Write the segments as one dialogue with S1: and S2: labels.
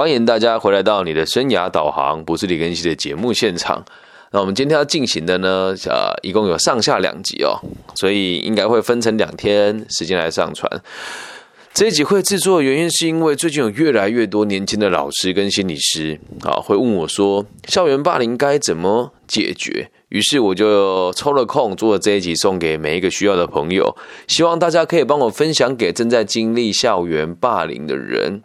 S1: 欢迎大家回来到你的生涯导航，不是李根熙的节目现场。那我们今天要进行的呢，呃，一共有上下两集哦，所以应该会分成两天时间来上传。这一集会制作的原因是因为最近有越来越多年轻的老师跟心理师啊，会问我说，校园霸凌该怎么解决？于是我就抽了空做了这一集，送给每一个需要的朋友，希望大家可以帮我分享给正在经历校园霸凌的人，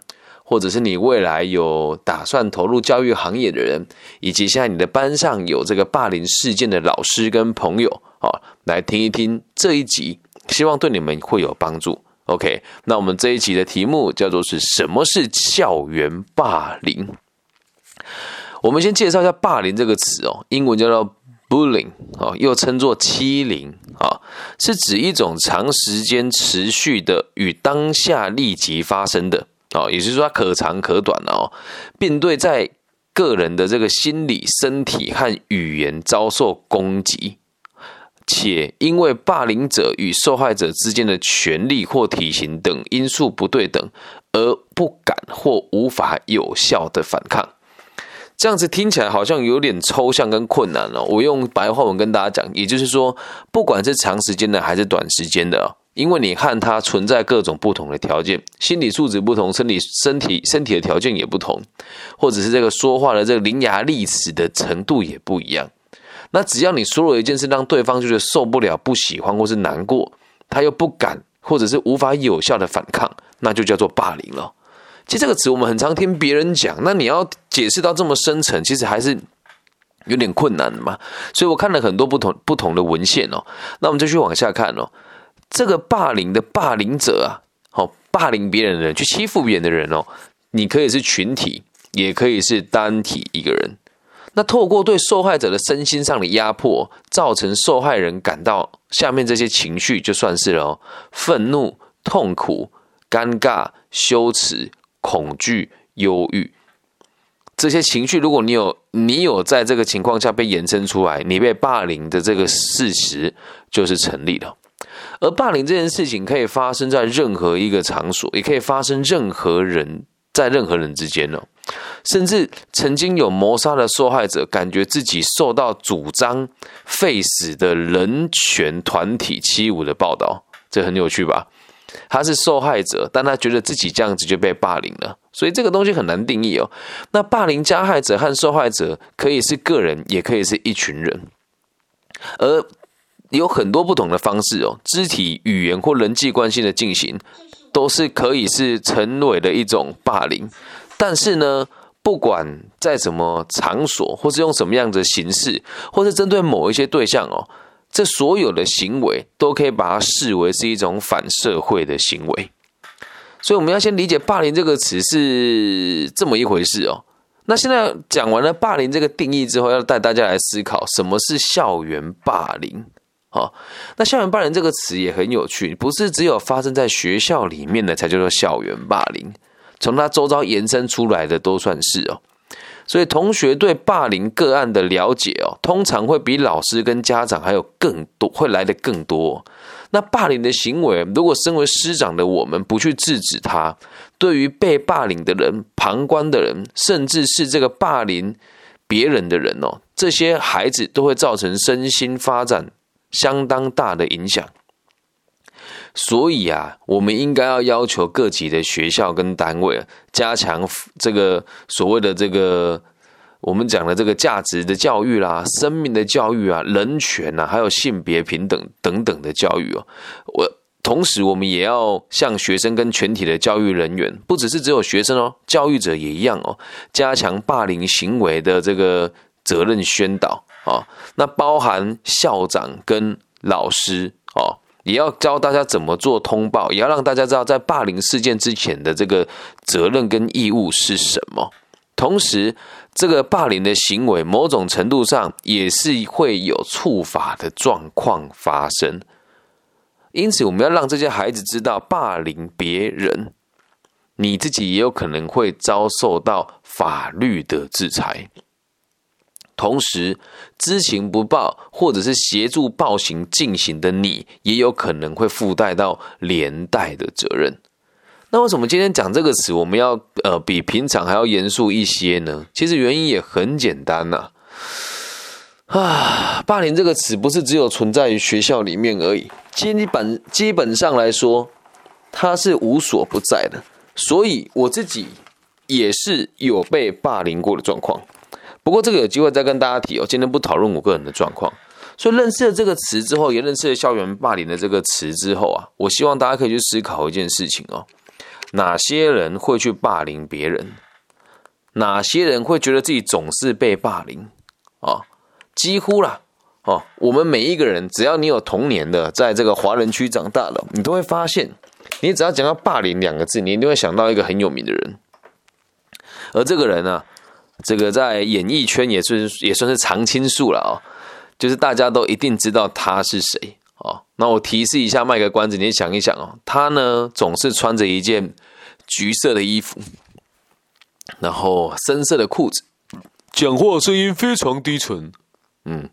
S1: 或者是你未来有打算投入教育行业的人，以及现在你的班上有这个霸凌事件的老师跟朋友啊，来听一听这一集，希望对你们会有帮助。OK，那我们这一集的题目叫做是什么是校园霸凌？我们先介绍一下霸凌这个词哦，英文叫做 bullying 啊，又称作欺凌啊，是指一种长时间持续的与当下立即发生的哦，也就是说它可长可短的哦，并对在个人的这个心理、身体和语言遭受攻击。且因为霸凌者与受害者之间的权力或体型等因素不对等，而不敢或无法有效的反抗。这样子听起来好像有点抽象跟困难了。我用白话文跟大家讲，也就是说，不管是长时间的还是短时间的，因为你和他存在各种不同的条件，心理素质不同，身体身体身体的条件也不同，或者是这个说话的这个伶牙俐齿的程度也不一样。那只要你说了一件事，让对方就是受不了、不喜欢或是难过，他又不敢或者是无法有效的反抗，那就叫做霸凌了。其实这个词我们很常听别人讲，那你要解释到这么深层，其实还是有点困难的嘛。所以我看了很多不同不同的文献哦。那我们就去往下看哦。这个霸凌的霸凌者啊，好，霸凌别人的人，去欺负别人的人哦，你可以是群体，也可以是单体一个人。那透过对受害者的身心上的压迫，造成受害人感到下面这些情绪，就算是了哦：愤怒、痛苦、尴尬、羞耻、恐惧、忧郁。这些情绪，如果你有，你有在这个情况下被延伸出来，你被霸凌的这个事实就是成立了。而霸凌这件事情可以发生在任何一个场所，也可以发生任何人在任何人之间呢。甚至曾经有谋杀的受害者，感觉自己受到主张废死的人权团体欺侮的报道，这很有趣吧？他是受害者，但他觉得自己这样子就被霸凌了，所以这个东西很难定义哦。那霸凌加害者和受害者可以是个人，也可以是一群人，而有很多不同的方式哦，肢体语言或人际关系的进行，都是可以是成为的一种霸凌。但是呢，不管在什么场所，或是用什么样的形式，或是针对某一些对象哦，这所有的行为都可以把它视为是一种反社会的行为。所以我们要先理解“霸凌”这个词是这么一回事哦。那现在讲完了“霸凌”这个定义之后，要带大家来思考什么是校园霸凌。哦，那校园霸凌这个词也很有趣，不是只有发生在学校里面的才叫做校园霸凌。从他周遭延伸出来的都算是哦，所以同学对霸凌个案的了解哦，通常会比老师跟家长还有更多，会来的更多。那霸凌的行为，如果身为师长的我们不去制止他，对于被霸凌的人、旁观的人，甚至是这个霸凌别人的人哦，这些孩子都会造成身心发展相当大的影响。所以啊，我们应该要要求各级的学校跟单位加强这个所谓的这个我们讲的这个价值的教育啦、生命的教育啊、人权啊，还有性别平等等等的教育哦。我同时，我们也要向学生跟全体的教育人员，不只是只有学生哦，教育者也一样哦，加强霸凌行为的这个责任宣导啊。那包含校长跟老师哦。也要教大家怎么做通报，也要让大家知道在霸凌事件之前的这个责任跟义务是什么。同时，这个霸凌的行为某种程度上也是会有触法的状况发生。因此，我们要让这些孩子知道，霸凌别人，你自己也有可能会遭受到法律的制裁。同时，知情不报或者是协助暴行进行的你，也有可能会附带到连带的责任。那为什么今天讲这个词，我们要呃比平常还要严肃一些呢？其实原因也很简单呐。啊，霸凌这个词不是只有存在于学校里面而已，基本基本上来说，它是无所不在的。所以我自己也是有被霸凌过的状况。不过这个有机会再跟大家提哦，今天不讨论我个人的状况。所以认识了这个词之后，也认识了校园霸凌的这个词之后啊，我希望大家可以去思考一件事情哦：哪些人会去霸凌别人？哪些人会觉得自己总是被霸凌？啊？几乎啦，哦，我们每一个人，只要你有童年的，在这个华人区长大了，你都会发现，你只要讲到霸凌两个字，你一定会想到一个很有名的人。而这个人呢，这个在演艺圈也是也算是常青树了哦，就是大家都一定知道他是谁哦。那我提示一下，卖个关子，你想一想哦，他呢总是穿着一件橘色的衣服，然后深色的裤子，讲话声音非常低沉。嗯，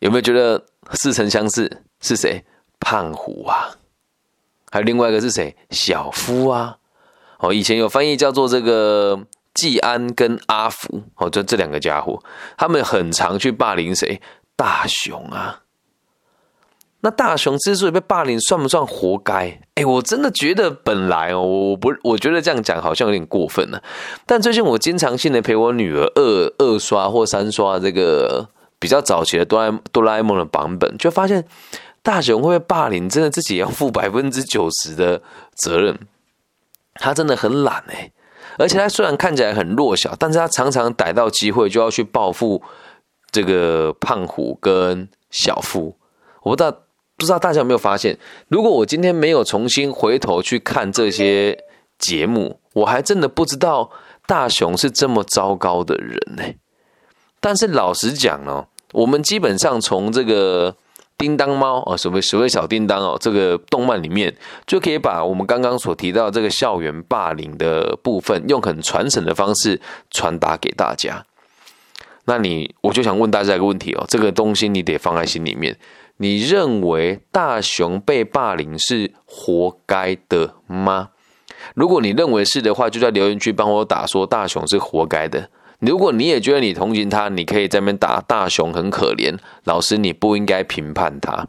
S1: 有没有觉得似曾相识？是谁？胖虎啊，还有另外一个是谁？小夫啊。哦，以前有翻译叫做这个季安跟阿福。哦，就这两个家伙，他们很常去霸凌谁？大雄啊。那大雄之所以被霸凌，算不算活该？哎，我真的觉得本来哦，我不，我觉得这样讲好像有点过分了。但最近我经常性的陪我女儿二二刷或三刷这个比较早期的哆啦哆啦 A 梦的版本，就发现大雄会被霸凌，真的自己要负百分之九十的责任。他真的很懒哎，而且他虽然看起来很弱小，但是他常常逮到机会就要去报复这个胖虎跟小夫。我不知道。不知道大家有没有发现，如果我今天没有重新回头去看这些节目，我还真的不知道大雄是这么糟糕的人呢。但是老实讲呢，我们基本上从这个叮当猫啊，所谓所谓小叮当哦，这个动漫里面，就可以把我们刚刚所提到这个校园霸凌的部分，用很传神的方式传达给大家。那你我就想问大家一个问题哦，这个东西你得放在心里面。你认为大雄被霸凌是活该的吗？如果你认为是的话，就在留言区帮我打说大雄是活该的。如果你也觉得你同情他，你可以在那边打大雄很可怜。老师，你不应该评判他。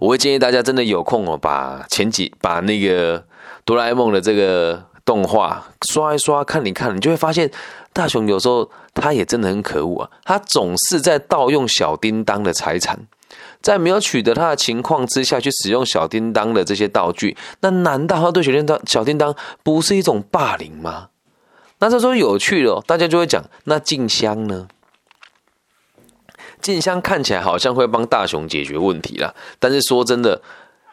S1: 我会建议大家真的有空哦，把前几把那个哆啦 A 梦的这个动画刷一刷，看你看，你就会发现大雄有时候。他也真的很可恶啊！他总是在盗用小叮当的财产，在没有取得他的情况之下去使用小叮当的这些道具，那难道他对小叮当小叮当不是一种霸凌吗？那这时候有趣了，大家就会讲：那静香呢？静香看起来好像会帮大雄解决问题了，但是说真的，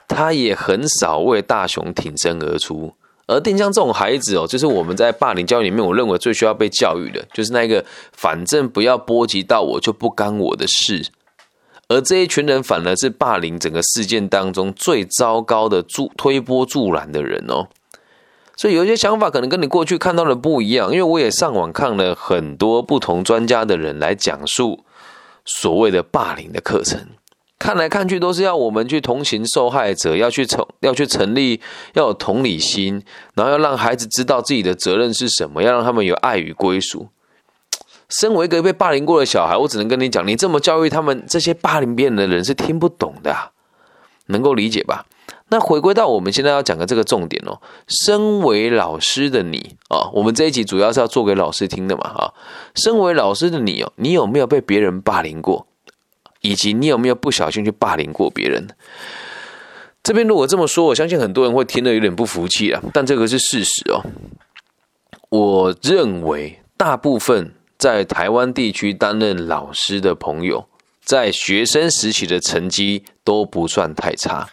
S1: 他也很少为大雄挺身而出。而定江这种孩子哦，就是我们在霸凌教育里面，我认为最需要被教育的，就是那个反正不要波及到我，就不干我的事。而这一群人反而是霸凌整个事件当中最糟糕的助推波助澜的人哦。所以有些想法可能跟你过去看到的不一样，因为我也上网看了很多不同专家的人来讲述所谓的霸凌的课程。看来看去都是要我们去同情受害者，要去成要去成立要有同理心，然后要让孩子知道自己的责任是什么，要让他们有爱与归属。身为一个被霸凌过的小孩，我只能跟你讲，你这么教育他们，这些霸凌别人的人是听不懂的，能够理解吧？那回归到我们现在要讲的这个重点哦，身为老师的你啊，我们这一集主要是要做给老师听的嘛啊，身为老师的你哦，你有没有被别人霸凌过？以及你有没有不小心去霸凌过别人？这边如果这么说，我相信很多人会听得有点不服气啊。但这个是事实哦。我认为大部分在台湾地区担任老师的朋友，在学生时期的成绩都不算太差，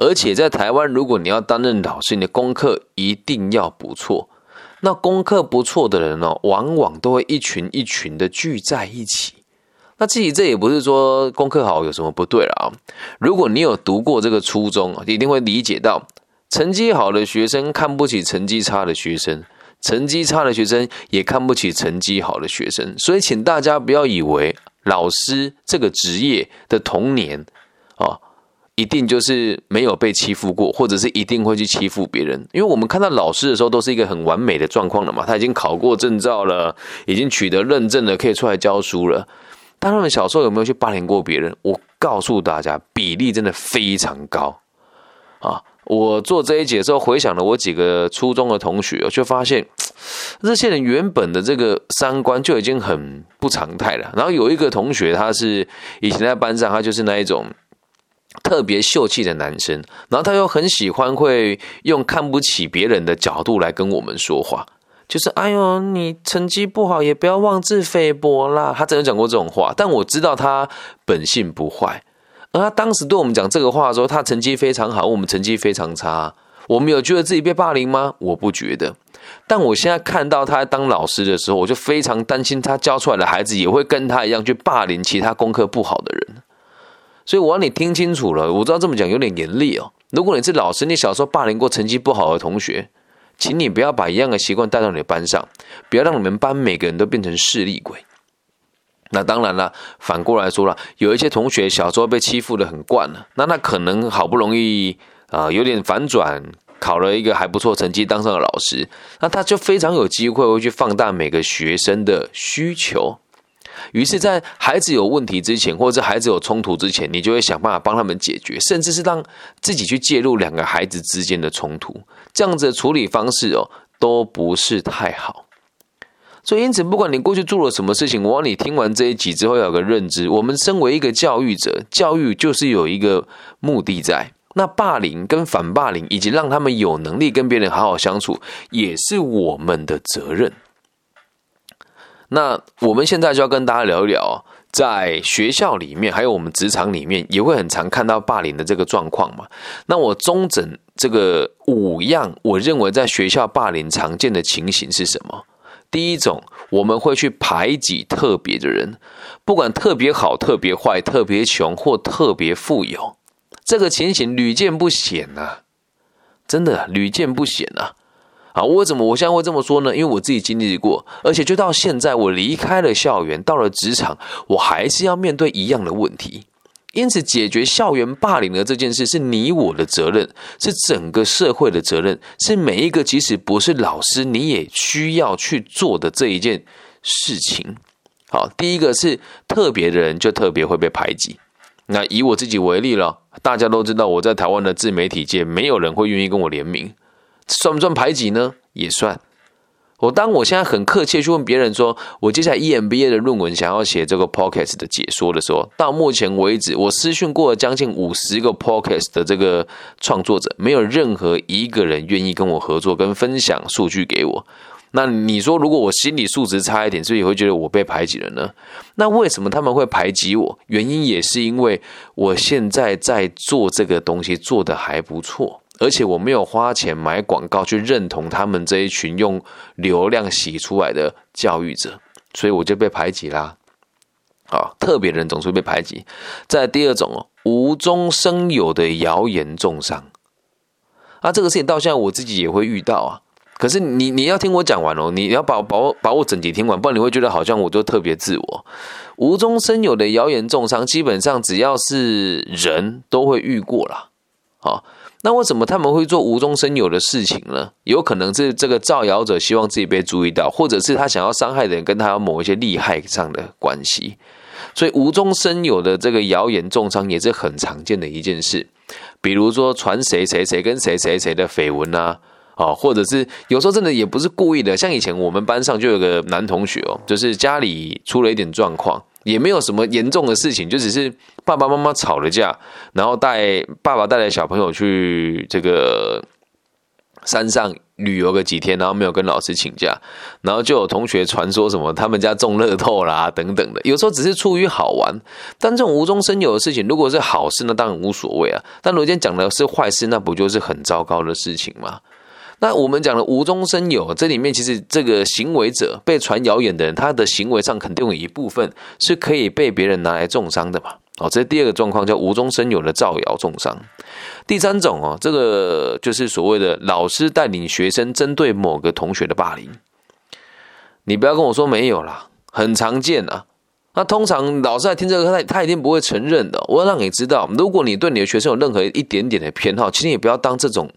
S1: 而且在台湾，如果你要担任老师，你的功课一定要不错。那功课不错的人呢，往往都会一群一群的聚在一起。那自己这也不是说功课好有什么不对了啊？如果你有读过这个初中，一定会理解到，成绩好的学生看不起成绩差的学生，成绩差的学生也看不起成绩好的学生。所以，请大家不要以为老师这个职业的童年啊，一定就是没有被欺负过，或者是一定会去欺负别人。因为我们看到老师的时候，都是一个很完美的状况了嘛，他已经考过证照了，已经取得认证了，可以出来教书了。但他们小时候有没有去霸凌过别人？我告诉大家，比例真的非常高啊！我做这一节之后，回想了我几个初中的同学，我就发现这些人原本的这个三观就已经很不常态了。然后有一个同学，他是以前在班上，他就是那一种特别秀气的男生，然后他又很喜欢会用看不起别人的角度来跟我们说话。就是哎呦，你成绩不好也不要妄自菲薄啦。他真的讲过这种话，但我知道他本性不坏。而他当时对我们讲这个话的时候，他成绩非常好，我们成绩非常差。我们有觉得自己被霸凌吗？我不觉得。但我现在看到他当老师的时候，我就非常担心他教出来的孩子也会跟他一样去霸凌其他功课不好的人。所以我让你听清楚了，我知道这么讲有点严厉哦。如果你是老师，你小时候霸凌过成绩不好的同学。请你不要把一样的习惯带到你的班上，不要让你们班每个人都变成势利鬼。那当然了，反过来说了，有一些同学小时候被欺负的很惯了，那他可能好不容易啊有点反转，考了一个还不错成绩，当上了老师，那他就非常有机会会去放大每个学生的需求。于是，在孩子有问题之前，或者孩子有冲突之前，你就会想办法帮他们解决，甚至是让自己去介入两个孩子之间的冲突。这样子的处理方式哦，都不是太好。所以，因此，不管你过去做了什么事情，我让你听完这一集之后有个认知：我们身为一个教育者，教育就是有一个目的在。那霸凌跟反霸凌，以及让他们有能力跟别人好好相处，也是我们的责任。那我们现在就要跟大家聊一聊，在学校里面，还有我们职场里面，也会很常看到霸凌的这个状况嘛。那我中整这个五样，我认为在学校霸凌常见的情形是什么？第一种，我们会去排挤特别的人，不管特别好、特别坏、特别穷或特别富有，这个情形屡见不鲜呐，真的屡见不鲜。啊，啊为什么我现在会这么说呢？因为我自己经历过，而且就到现在，我离开了校园，到了职场，我还是要面对一样的问题。因此，解决校园霸凌的这件事是你我的责任，是整个社会的责任，是每一个即使不是老师，你也需要去做的这一件事情。好，第一个是特别的人就特别会被排挤。那以我自己为例了，大家都知道我在台湾的自媒体界，没有人会愿意跟我联名。算不算排挤呢？也算。我当我现在很客气去问别人说，我接下来 EMBA 的论文想要写这个 Podcast 的解说的时候，到目前为止，我私讯过了将近五十个 Podcast 的这个创作者，没有任何一个人愿意跟我合作跟分享数据给我。那你说，如果我心理素质差一点，所以会觉得我被排挤了呢？那为什么他们会排挤我？原因也是因为我现在在做这个东西做的还不错。而且我没有花钱买广告去认同他们这一群用流量洗出来的教育者，所以我就被排挤啦。啊，特别人总是被排挤。再第二种哦，无中生有的谣言重伤。啊，这个事情到现在我自己也会遇到啊。可是你你要听我讲完哦，你要把把我把我整集听完，不然你会觉得好像我就特别自我。无中生有的谣言重伤，基本上只要是人都会遇过啦。好。那为什么他们会做无中生有的事情呢？有可能是这个造谣者希望自己被注意到，或者是他想要伤害的人跟他有某一些利害上的关系，所以无中生有的这个谣言重伤也是很常见的一件事。比如说传谁谁谁跟谁谁谁的绯闻啊，哦，或者是有时候真的也不是故意的，像以前我们班上就有个男同学哦，就是家里出了一点状况。也没有什么严重的事情，就只是爸爸妈妈吵了架，然后带爸爸带着小朋友去这个山上旅游个几天，然后没有跟老师请假，然后就有同学传说什么他们家中乐透啦等等的，有时候只是出于好玩，但这种无中生有的事情，如果是好事，那当然无所谓啊。但如果今天讲的是坏事，那不就是很糟糕的事情吗？那我们讲的无中生有，这里面其实这个行为者被传谣言的人，他的行为上肯定有一部分是可以被别人拿来重伤的嘛。哦，这是第二个状况，叫无中生有的造谣重伤。第三种哦，这个就是所谓的老师带领学生针对某个同学的霸凌。你不要跟我说没有啦，很常见啊。那通常老师在听这个课，他他一定不会承认的。我要让你知道，如果你对你的学生有任何一点点的偏好，其实也不要当这种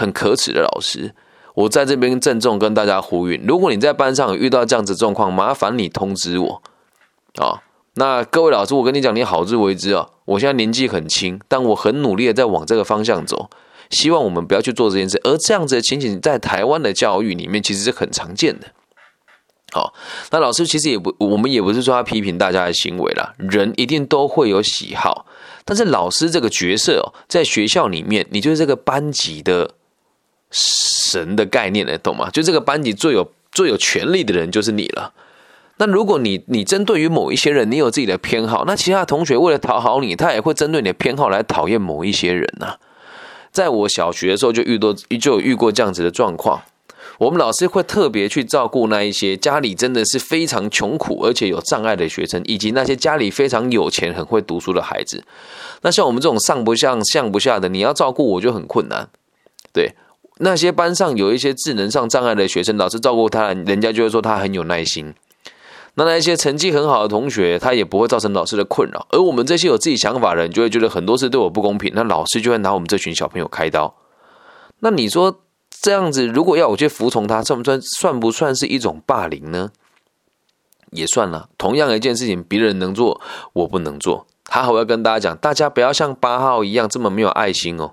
S1: 很可耻的老师。我在这边郑重跟大家呼吁：如果你在班上遇到这样子状况，麻烦你通知我啊。那各位老师，我跟你讲，你好自为之啊。我现在年纪很轻，但我很努力的在往这个方向走。希望我们不要去做这件事。而这样子的情景，在台湾的教育里面，其实是很常见的。好，那老师其实也不，我们也不是说要批评大家的行为啦。人一定都会有喜好，但是老师这个角色哦，在学校里面，你就是这个班级的神的概念了，懂吗？就这个班级最有最有权力的人就是你了。那如果你你针对于某一些人，你有自己的偏好，那其他同学为了讨好你，他也会针对你的偏好来讨厌某一些人呐。在我小学的时候就遇多就有遇过这样子的状况。我们老师会特别去照顾那一些家里真的是非常穷苦而且有障碍的学生，以及那些家里非常有钱很会读书的孩子。那像我们这种上不上向不下的，你要照顾我就很困难。对那些班上有一些智能上障碍的学生，老师照顾他，人家就会说他很有耐心。那那些成绩很好的同学，他也不会造成老师的困扰。而我们这些有自己想法的人，就会觉得很多事对我不公平，那老师就会拿我们这群小朋友开刀。那你说？这样子，如果要我去服从他，算不算算不算是一种霸凌呢？也算了。同样一件事情，别人能做，我不能做。他还要跟大家讲，大家不要像八号一样这么没有爱心哦。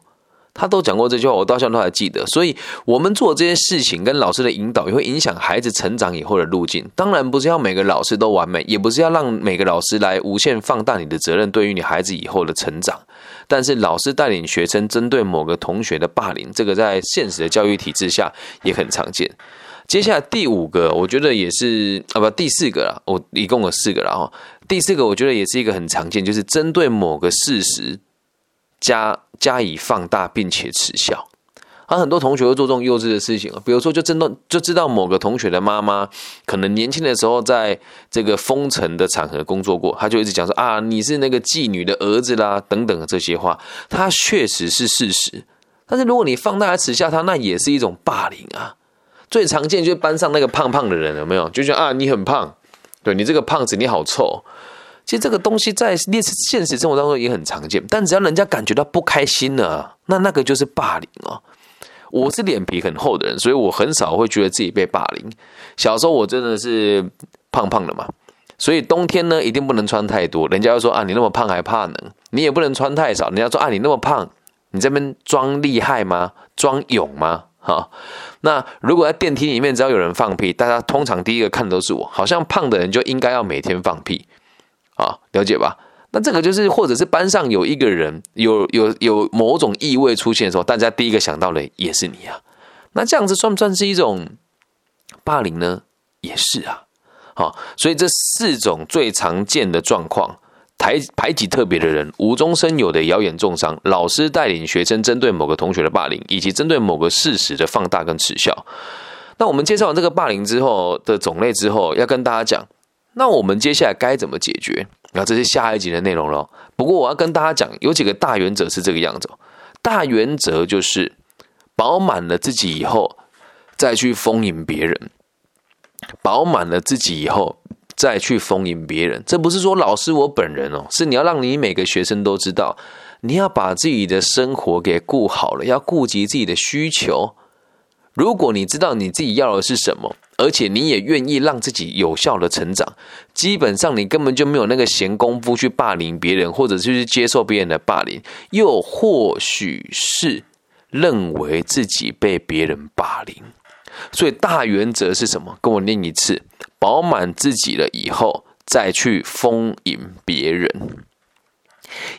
S1: 他都讲过这句话，我到现在都还记得。所以，我们做这些事情跟老师的引导，也会影响孩子成长以后的路径。当然，不是要每个老师都完美，也不是要让每个老师来无限放大你的责任，对于你孩子以后的成长。但是老师带领学生针对某个同学的霸凌，这个在现实的教育体制下也很常见。接下来第五个，我觉得也是啊，不，第四个了。我一共有四个了哈。第四个我觉得也是一个很常见，就是针对某个事实加加以放大并且耻笑。而很多同学会做这种幼稚的事情，比如说就真的就知道某个同学的妈妈可能年轻的时候在这个封城的场合工作过，他就一直讲说啊你是那个妓女的儿子啦等等这些话，他确实是事实。但是如果你放大来耻笑他，那也是一种霸凌啊。最常见就是班上那个胖胖的人有没有？就说啊你很胖，对你这个胖子你好臭。其实这个东西在现实现实生活当中也很常见，但只要人家感觉到不开心了，那那个就是霸凌哦。我是脸皮很厚的人，所以我很少会觉得自己被霸凌。小时候我真的是胖胖的嘛，所以冬天呢一定不能穿太多。人家又说啊，你那么胖还怕冷？你也不能穿太少。人家说啊，你那么胖，你这边装厉害吗？装勇吗？哈。那如果在电梯里面只要有人放屁，大家通常第一个看的都是我，好像胖的人就应该要每天放屁啊，了解吧？那这个就是，或者是班上有一个人有有有某种异味出现的时候，大家第一个想到的也是你啊。那这样子算不算是一种霸凌呢？也是啊。好，所以这四种最常见的状况：排排挤特别的人、无中生有的谣言重伤、老师带领学生针对某个同学的霸凌，以及针对某个事实的放大跟耻笑。那我们介绍完这个霸凌之后的种类之后，要跟大家讲，那我们接下来该怎么解决？那这是下一集的内容喽。不过我要跟大家讲，有几个大原则是这个样子。大原则就是饱满了自己以后，再去丰盈别人；饱满了自己以后，再去丰盈别人。这不是说老师我本人哦，是你要让你每个学生都知道，你要把自己的生活给顾好了，要顾及自己的需求。如果你知道你自己要的是什么，而且你也愿意让自己有效的成长，基本上你根本就没有那个闲工夫去霸凌别人，或者是去接受别人的霸凌，又或许是认为自己被别人霸凌。所以大原则是什么？跟我念一次：饱满自己了以后，再去丰盈别人。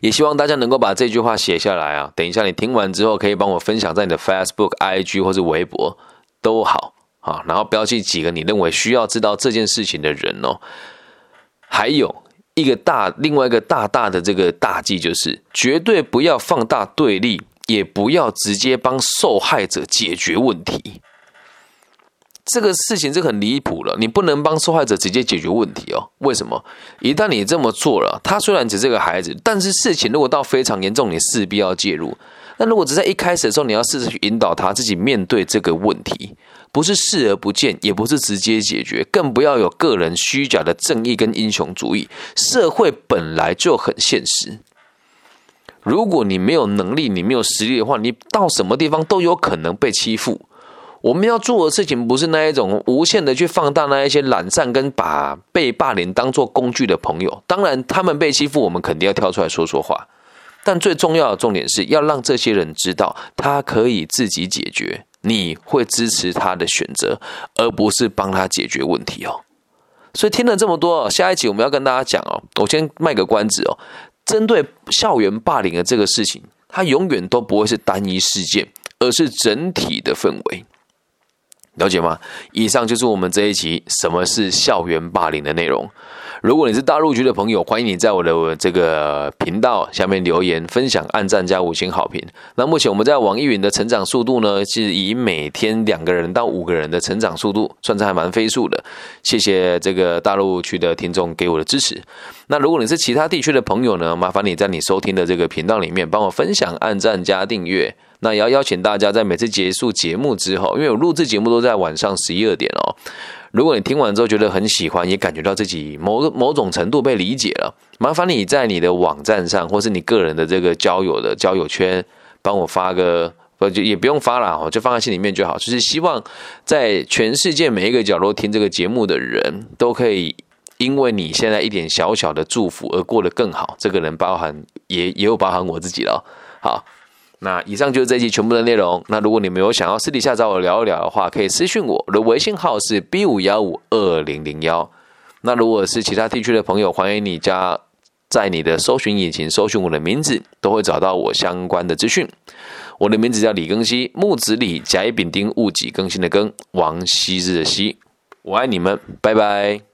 S1: 也希望大家能够把这句话写下来啊！等一下你听完之后，可以帮我分享在你的 Facebook、IG 或是微博都好啊。然后标记几个你认为需要知道这件事情的人哦。还有一个大，另外一个大大的这个大忌就是，绝对不要放大对立，也不要直接帮受害者解决问题。这个事情是很离谱了，你不能帮受害者直接解决问题哦。为什么？一旦你这么做了，他虽然只是个孩子，但是事情如果到非常严重，你势必要介入。那如果只在一开始的时候，你要试着去引导他自己面对这个问题，不是视而不见，也不是直接解决，更不要有个人虚假的正义跟英雄主义。社会本来就很现实，如果你没有能力，你没有实力的话，你到什么地方都有可能被欺负。我们要做的事情不是那一种无限的去放大那一些懒散跟把被霸凌当做工具的朋友。当然，他们被欺负，我们肯定要跳出来说说话。但最重要的重点是要让这些人知道，他可以自己解决。你会支持他的选择，而不是帮他解决问题哦。所以听了这么多，下一集我们要跟大家讲哦。我先卖个关子哦。针对校园霸凌的这个事情，它永远都不会是单一事件，而是整体的氛围。了解吗？以上就是我们这一集什么是校园霸凌的内容。如果你是大陆区的朋友，欢迎你在我的这个频道下面留言、分享、按赞加五星好评。那目前我们在网易云的成长速度呢，是以每天两个人到五个人的成长速度，算是还蛮飞速的。谢谢这个大陆区的听众给我的支持。那如果你是其他地区的朋友呢，麻烦你在你收听的这个频道里面帮我分享、按赞加订阅。那也要邀请大家在每次结束节目之后，因为我录制节目都在晚上十一二点哦。如果你听完之后觉得很喜欢，也感觉到自己某某种程度被理解了，麻烦你在你的网站上，或是你个人的这个交友的交友圈，帮我发个不就也不用发了哦，就放在心里面就好。就是希望在全世界每一个角落听这个节目的人都可以，因为你现在一点小小的祝福而过得更好。这个人包含也也有包含我自己了。好。那以上就是这一期全部的内容。那如果你们有想要私底下找我聊一聊的话，可以私讯我，我的微信号是 B 五幺五二零零幺。那如果是其他地区的朋友，欢迎你加在你的搜寻引擎搜寻我的名字，都会找到我相关的资讯。我的名字叫李更新，木子李，甲乙丙丁戊己更新的更，王羲之的羲。我爱你们，拜拜。